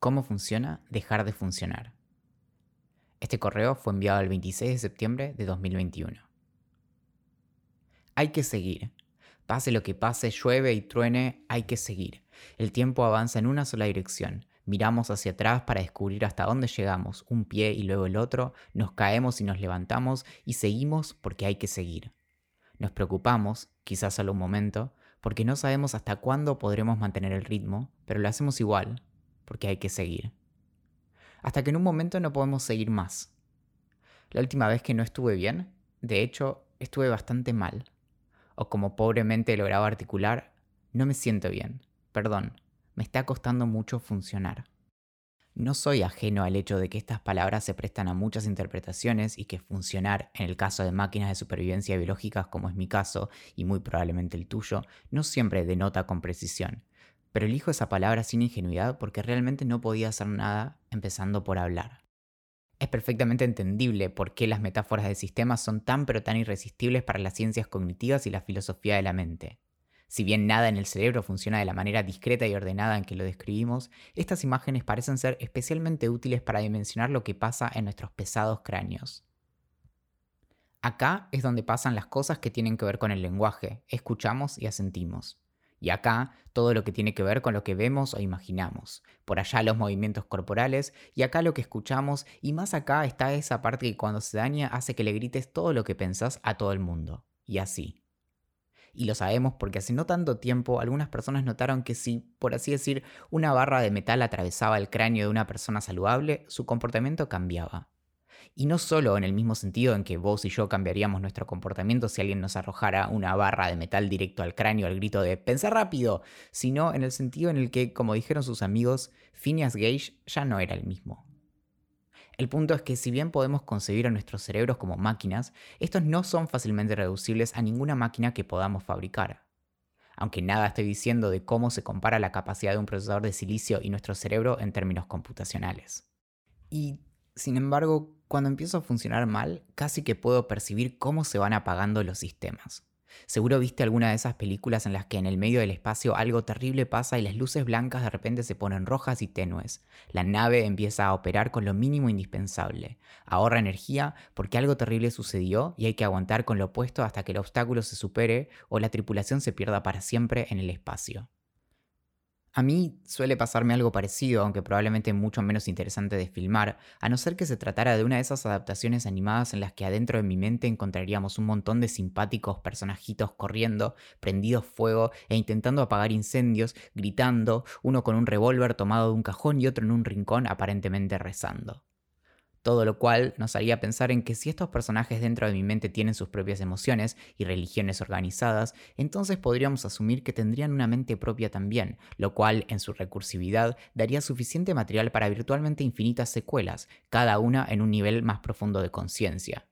¿Cómo funciona dejar de funcionar? Este correo fue enviado el 26 de septiembre de 2021. Hay que seguir. Pase lo que pase, llueve y truene, hay que seguir. El tiempo avanza en una sola dirección. Miramos hacia atrás para descubrir hasta dónde llegamos, un pie y luego el otro, nos caemos y nos levantamos y seguimos porque hay que seguir. Nos preocupamos, quizás solo un momento, porque no sabemos hasta cuándo podremos mantener el ritmo, pero lo hacemos igual, porque hay que seguir. Hasta que en un momento no podemos seguir más. La última vez que no estuve bien, de hecho, estuve bastante mal. O como pobremente lograba articular, no me siento bien. Perdón, me está costando mucho funcionar. No soy ajeno al hecho de que estas palabras se prestan a muchas interpretaciones y que funcionar, en el caso de máquinas de supervivencia biológicas como es mi caso, y muy probablemente el tuyo, no siempre denota con precisión, pero elijo esa palabra sin ingenuidad porque realmente no podía hacer nada empezando por hablar. Es perfectamente entendible por qué las metáforas de sistemas son tan pero tan irresistibles para las ciencias cognitivas y la filosofía de la mente. Si bien nada en el cerebro funciona de la manera discreta y ordenada en que lo describimos, estas imágenes parecen ser especialmente útiles para dimensionar lo que pasa en nuestros pesados cráneos. Acá es donde pasan las cosas que tienen que ver con el lenguaje, escuchamos y asentimos. Y acá todo lo que tiene que ver con lo que vemos o imaginamos. Por allá los movimientos corporales y acá lo que escuchamos y más acá está esa parte que cuando se daña hace que le grites todo lo que pensás a todo el mundo. Y así. Y lo sabemos porque hace no tanto tiempo algunas personas notaron que si, por así decir, una barra de metal atravesaba el cráneo de una persona saludable, su comportamiento cambiaba. Y no solo en el mismo sentido en que vos y yo cambiaríamos nuestro comportamiento si alguien nos arrojara una barra de metal directo al cráneo al grito de ¡Pensa rápido! sino en el sentido en el que, como dijeron sus amigos, Phineas Gage ya no era el mismo. El punto es que si bien podemos concebir a nuestros cerebros como máquinas, estos no son fácilmente reducibles a ninguna máquina que podamos fabricar. Aunque nada estoy diciendo de cómo se compara la capacidad de un procesador de silicio y nuestro cerebro en términos computacionales. Y sin embargo, cuando empiezo a funcionar mal, casi que puedo percibir cómo se van apagando los sistemas. Seguro viste alguna de esas películas en las que en el medio del espacio algo terrible pasa y las luces blancas de repente se ponen rojas y tenues. La nave empieza a operar con lo mínimo indispensable. Ahorra energía porque algo terrible sucedió y hay que aguantar con lo opuesto hasta que el obstáculo se supere o la tripulación se pierda para siempre en el espacio. A mí suele pasarme algo parecido, aunque probablemente mucho menos interesante de filmar, a no ser que se tratara de una de esas adaptaciones animadas en las que adentro de mi mente encontraríamos un montón de simpáticos personajitos corriendo, prendidos fuego e intentando apagar incendios, gritando, uno con un revólver tomado de un cajón y otro en un rincón aparentemente rezando. Todo lo cual nos haría pensar en que si estos personajes dentro de mi mente tienen sus propias emociones y religiones organizadas, entonces podríamos asumir que tendrían una mente propia también, lo cual en su recursividad daría suficiente material para virtualmente infinitas secuelas, cada una en un nivel más profundo de conciencia.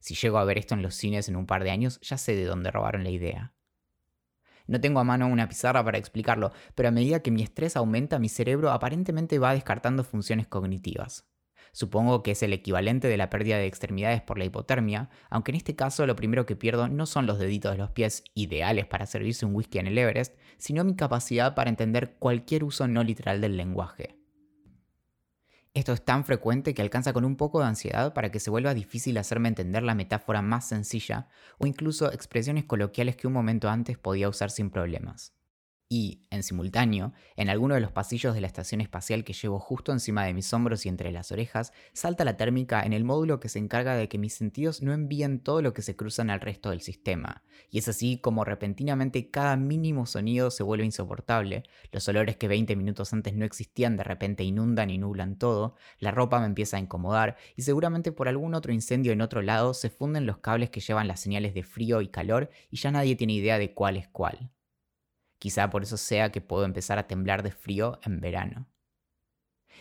Si llego a ver esto en los cines en un par de años, ya sé de dónde robaron la idea. No tengo a mano una pizarra para explicarlo, pero a medida que mi estrés aumenta, mi cerebro aparentemente va descartando funciones cognitivas. Supongo que es el equivalente de la pérdida de extremidades por la hipotermia, aunque en este caso lo primero que pierdo no son los deditos de los pies ideales para servirse un whisky en el Everest, sino mi capacidad para entender cualquier uso no literal del lenguaje. Esto es tan frecuente que alcanza con un poco de ansiedad para que se vuelva difícil hacerme entender la metáfora más sencilla o incluso expresiones coloquiales que un momento antes podía usar sin problemas y, en simultáneo, en alguno de los pasillos de la estación espacial que llevo justo encima de mis hombros y entre las orejas, salta la térmica en el módulo que se encarga de que mis sentidos no envíen todo lo que se cruzan al resto del sistema. Y es así como repentinamente cada mínimo sonido se vuelve insoportable, los olores que 20 minutos antes no existían de repente inundan y nublan todo, la ropa me empieza a incomodar y seguramente por algún otro incendio en otro lado se funden los cables que llevan las señales de frío y calor y ya nadie tiene idea de cuál es cuál. Quizá por eso sea que puedo empezar a temblar de frío en verano.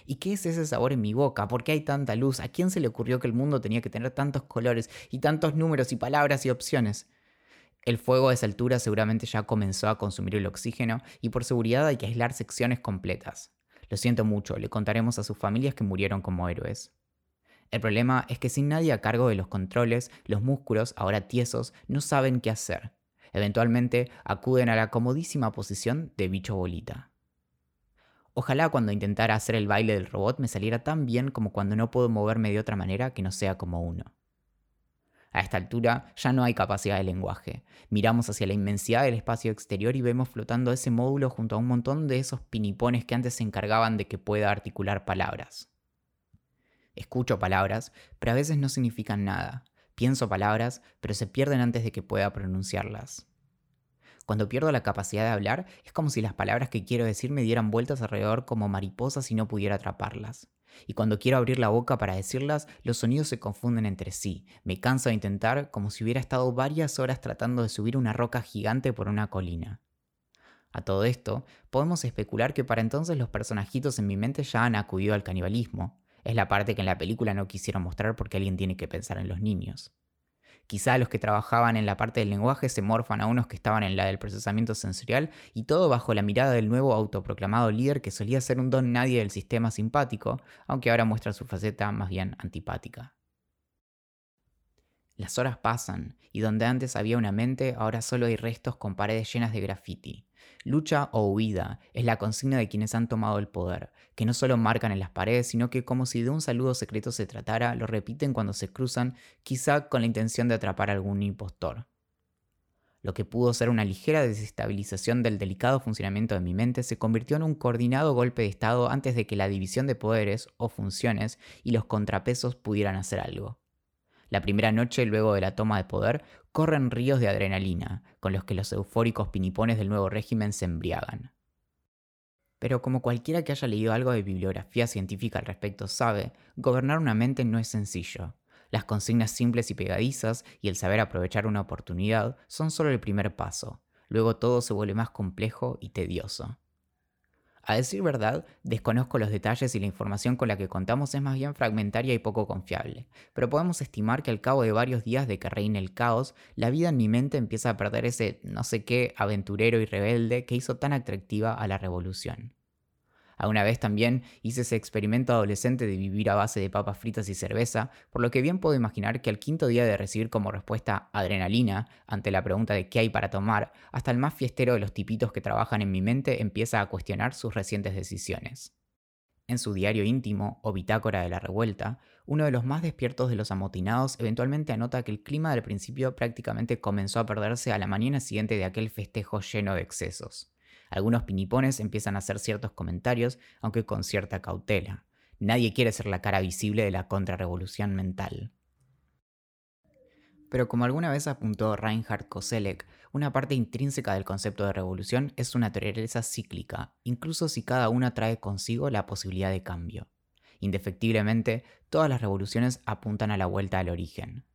¿Y qué es ese sabor en mi boca? ¿Por qué hay tanta luz? ¿A quién se le ocurrió que el mundo tenía que tener tantos colores y tantos números y palabras y opciones? El fuego a esa altura seguramente ya comenzó a consumir el oxígeno y por seguridad hay que aislar secciones completas. Lo siento mucho, le contaremos a sus familias que murieron como héroes. El problema es que sin nadie a cargo de los controles, los músculos, ahora tiesos, no saben qué hacer. Eventualmente acuden a la comodísima posición de bicho bolita. Ojalá cuando intentara hacer el baile del robot me saliera tan bien como cuando no puedo moverme de otra manera que no sea como uno. A esta altura ya no hay capacidad de lenguaje. Miramos hacia la inmensidad del espacio exterior y vemos flotando ese módulo junto a un montón de esos pinipones que antes se encargaban de que pueda articular palabras. Escucho palabras, pero a veces no significan nada. Pienso palabras, pero se pierden antes de que pueda pronunciarlas. Cuando pierdo la capacidad de hablar, es como si las palabras que quiero decir me dieran vueltas alrededor como mariposas y no pudiera atraparlas. Y cuando quiero abrir la boca para decirlas, los sonidos se confunden entre sí. Me canso de intentar como si hubiera estado varias horas tratando de subir una roca gigante por una colina. A todo esto, podemos especular que para entonces los personajitos en mi mente ya han acudido al canibalismo. Es la parte que en la película no quisieron mostrar porque alguien tiene que pensar en los niños. Quizá los que trabajaban en la parte del lenguaje se morfan a unos que estaban en la del procesamiento sensorial y todo bajo la mirada del nuevo autoproclamado líder que solía ser un don nadie del sistema simpático, aunque ahora muestra su faceta más bien antipática. Las horas pasan, y donde antes había una mente, ahora solo hay restos con paredes llenas de graffiti. Lucha o huida es la consigna de quienes han tomado el poder, que no solo marcan en las paredes, sino que como si de un saludo secreto se tratara, lo repiten cuando se cruzan, quizá con la intención de atrapar a algún impostor. Lo que pudo ser una ligera desestabilización del delicado funcionamiento de mi mente se convirtió en un coordinado golpe de Estado antes de que la división de poderes o funciones y los contrapesos pudieran hacer algo. La primera noche luego de la toma de poder corren ríos de adrenalina, con los que los eufóricos pinipones del nuevo régimen se embriagan. Pero como cualquiera que haya leído algo de bibliografía científica al respecto sabe, gobernar una mente no es sencillo. Las consignas simples y pegadizas y el saber aprovechar una oportunidad son solo el primer paso. Luego todo se vuelve más complejo y tedioso. A decir verdad, desconozco los detalles y la información con la que contamos es más bien fragmentaria y poco confiable, pero podemos estimar que al cabo de varios días de que reine el caos, la vida en mi mente empieza a perder ese no sé qué aventurero y rebelde que hizo tan atractiva a la revolución. Alguna vez también hice ese experimento adolescente de vivir a base de papas fritas y cerveza, por lo que bien puedo imaginar que al quinto día de recibir como respuesta adrenalina ante la pregunta de qué hay para tomar, hasta el más fiestero de los tipitos que trabajan en mi mente empieza a cuestionar sus recientes decisiones. En su diario íntimo o bitácora de la revuelta, uno de los más despiertos de los amotinados eventualmente anota que el clima del principio prácticamente comenzó a perderse a la mañana siguiente de aquel festejo lleno de excesos. Algunos pinipones empiezan a hacer ciertos comentarios, aunque con cierta cautela. Nadie quiere ser la cara visible de la contrarrevolución mental. Pero como alguna vez apuntó Reinhard Koselleck, una parte intrínseca del concepto de revolución es su naturaleza cíclica, incluso si cada una trae consigo la posibilidad de cambio. Indefectiblemente, todas las revoluciones apuntan a la vuelta al origen.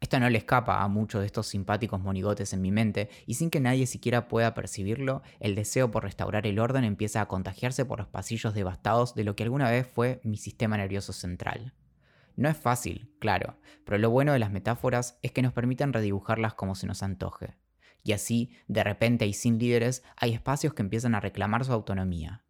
Esto no le escapa a muchos de estos simpáticos monigotes en mi mente, y sin que nadie siquiera pueda percibirlo, el deseo por restaurar el orden empieza a contagiarse por los pasillos devastados de lo que alguna vez fue mi sistema nervioso central. No es fácil, claro, pero lo bueno de las metáforas es que nos permiten redibujarlas como se nos antoje. Y así, de repente y sin líderes, hay espacios que empiezan a reclamar su autonomía.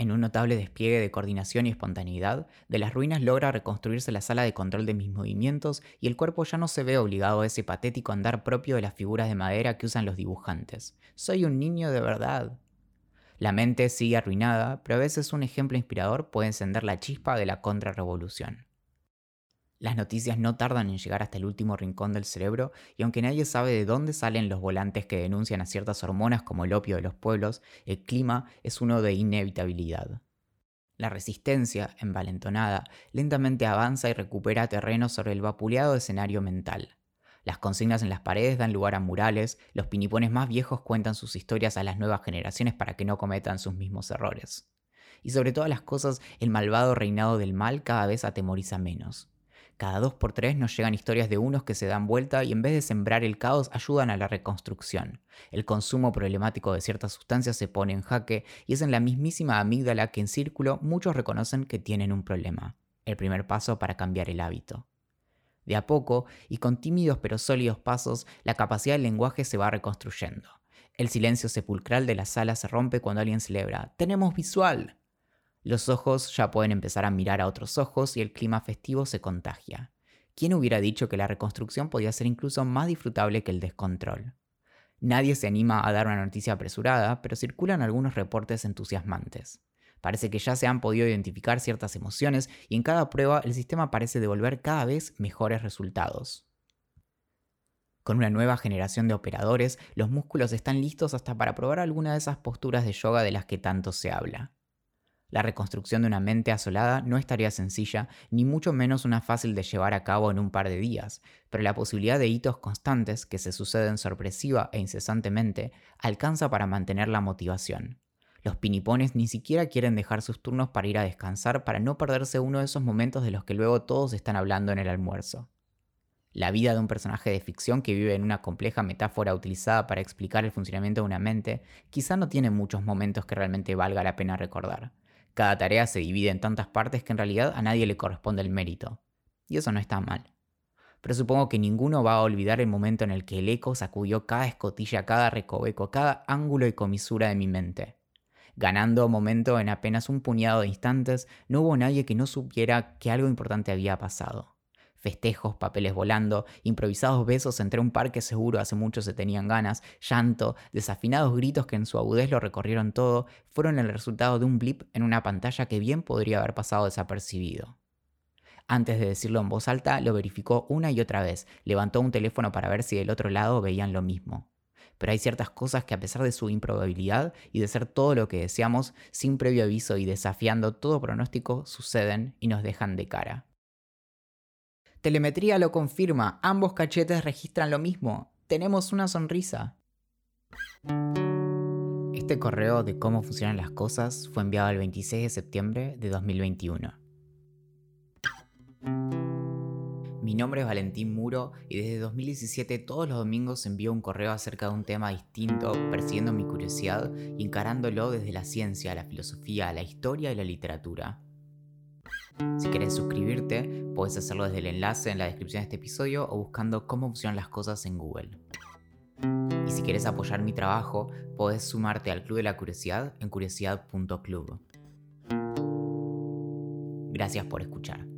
En un notable despliegue de coordinación y espontaneidad, de las ruinas logra reconstruirse la sala de control de mis movimientos y el cuerpo ya no se ve obligado a ese patético andar propio de las figuras de madera que usan los dibujantes. Soy un niño de verdad. La mente sigue arruinada, pero a veces un ejemplo inspirador puede encender la chispa de la contrarrevolución. Las noticias no tardan en llegar hasta el último rincón del cerebro y aunque nadie sabe de dónde salen los volantes que denuncian a ciertas hormonas como el opio de los pueblos, el clima es uno de inevitabilidad. La resistencia, envalentonada, lentamente avanza y recupera terreno sobre el vapuleado escenario mental. Las consignas en las paredes dan lugar a murales, los pinipones más viejos cuentan sus historias a las nuevas generaciones para que no cometan sus mismos errores. Y sobre todas las cosas, el malvado reinado del mal cada vez atemoriza menos. Cada dos por tres nos llegan historias de unos que se dan vuelta y en vez de sembrar el caos ayudan a la reconstrucción. El consumo problemático de ciertas sustancias se pone en jaque y es en la mismísima amígdala que en círculo muchos reconocen que tienen un problema. El primer paso para cambiar el hábito. De a poco, y con tímidos pero sólidos pasos, la capacidad del lenguaje se va reconstruyendo. El silencio sepulcral de la sala se rompe cuando alguien celebra. ¡Tenemos visual! Los ojos ya pueden empezar a mirar a otros ojos y el clima festivo se contagia. ¿Quién hubiera dicho que la reconstrucción podía ser incluso más disfrutable que el descontrol? Nadie se anima a dar una noticia apresurada, pero circulan algunos reportes entusiasmantes. Parece que ya se han podido identificar ciertas emociones y en cada prueba el sistema parece devolver cada vez mejores resultados. Con una nueva generación de operadores, los músculos están listos hasta para probar alguna de esas posturas de yoga de las que tanto se habla. La reconstrucción de una mente asolada no es tarea sencilla, ni mucho menos una fácil de llevar a cabo en un par de días, pero la posibilidad de hitos constantes que se suceden sorpresiva e incesantemente alcanza para mantener la motivación. Los pinipones ni siquiera quieren dejar sus turnos para ir a descansar para no perderse uno de esos momentos de los que luego todos están hablando en el almuerzo. La vida de un personaje de ficción que vive en una compleja metáfora utilizada para explicar el funcionamiento de una mente quizá no tiene muchos momentos que realmente valga la pena recordar. Cada tarea se divide en tantas partes que en realidad a nadie le corresponde el mérito. Y eso no está mal. Pero supongo que ninguno va a olvidar el momento en el que el eco sacudió cada escotilla, cada recoveco, cada ángulo y comisura de mi mente. Ganando momento en apenas un puñado de instantes, no hubo nadie que no supiera que algo importante había pasado festejos, papeles volando, improvisados besos entre un par que seguro hace mucho se tenían ganas, llanto, desafinados gritos que en su agudez lo recorrieron todo, fueron el resultado de un blip en una pantalla que bien podría haber pasado desapercibido. Antes de decirlo en voz alta, lo verificó una y otra vez, levantó un teléfono para ver si del otro lado veían lo mismo. Pero hay ciertas cosas que a pesar de su improbabilidad y de ser todo lo que deseamos, sin previo aviso y desafiando todo pronóstico, suceden y nos dejan de cara. Telemetría lo confirma, ambos cachetes registran lo mismo. Tenemos una sonrisa. Este correo de cómo funcionan las cosas fue enviado el 26 de septiembre de 2021. Mi nombre es Valentín Muro y desde 2017 todos los domingos envío un correo acerca de un tema distinto, persiguiendo mi curiosidad y encarándolo desde la ciencia, la filosofía, la historia y la literatura. Si quieres suscribirte, puedes hacerlo desde el enlace en la descripción de este episodio o buscando cómo funcionan las cosas en Google. Y si quieres apoyar mi trabajo, puedes sumarte al Club de la Curiosidad en curiosidad.club. Gracias por escuchar.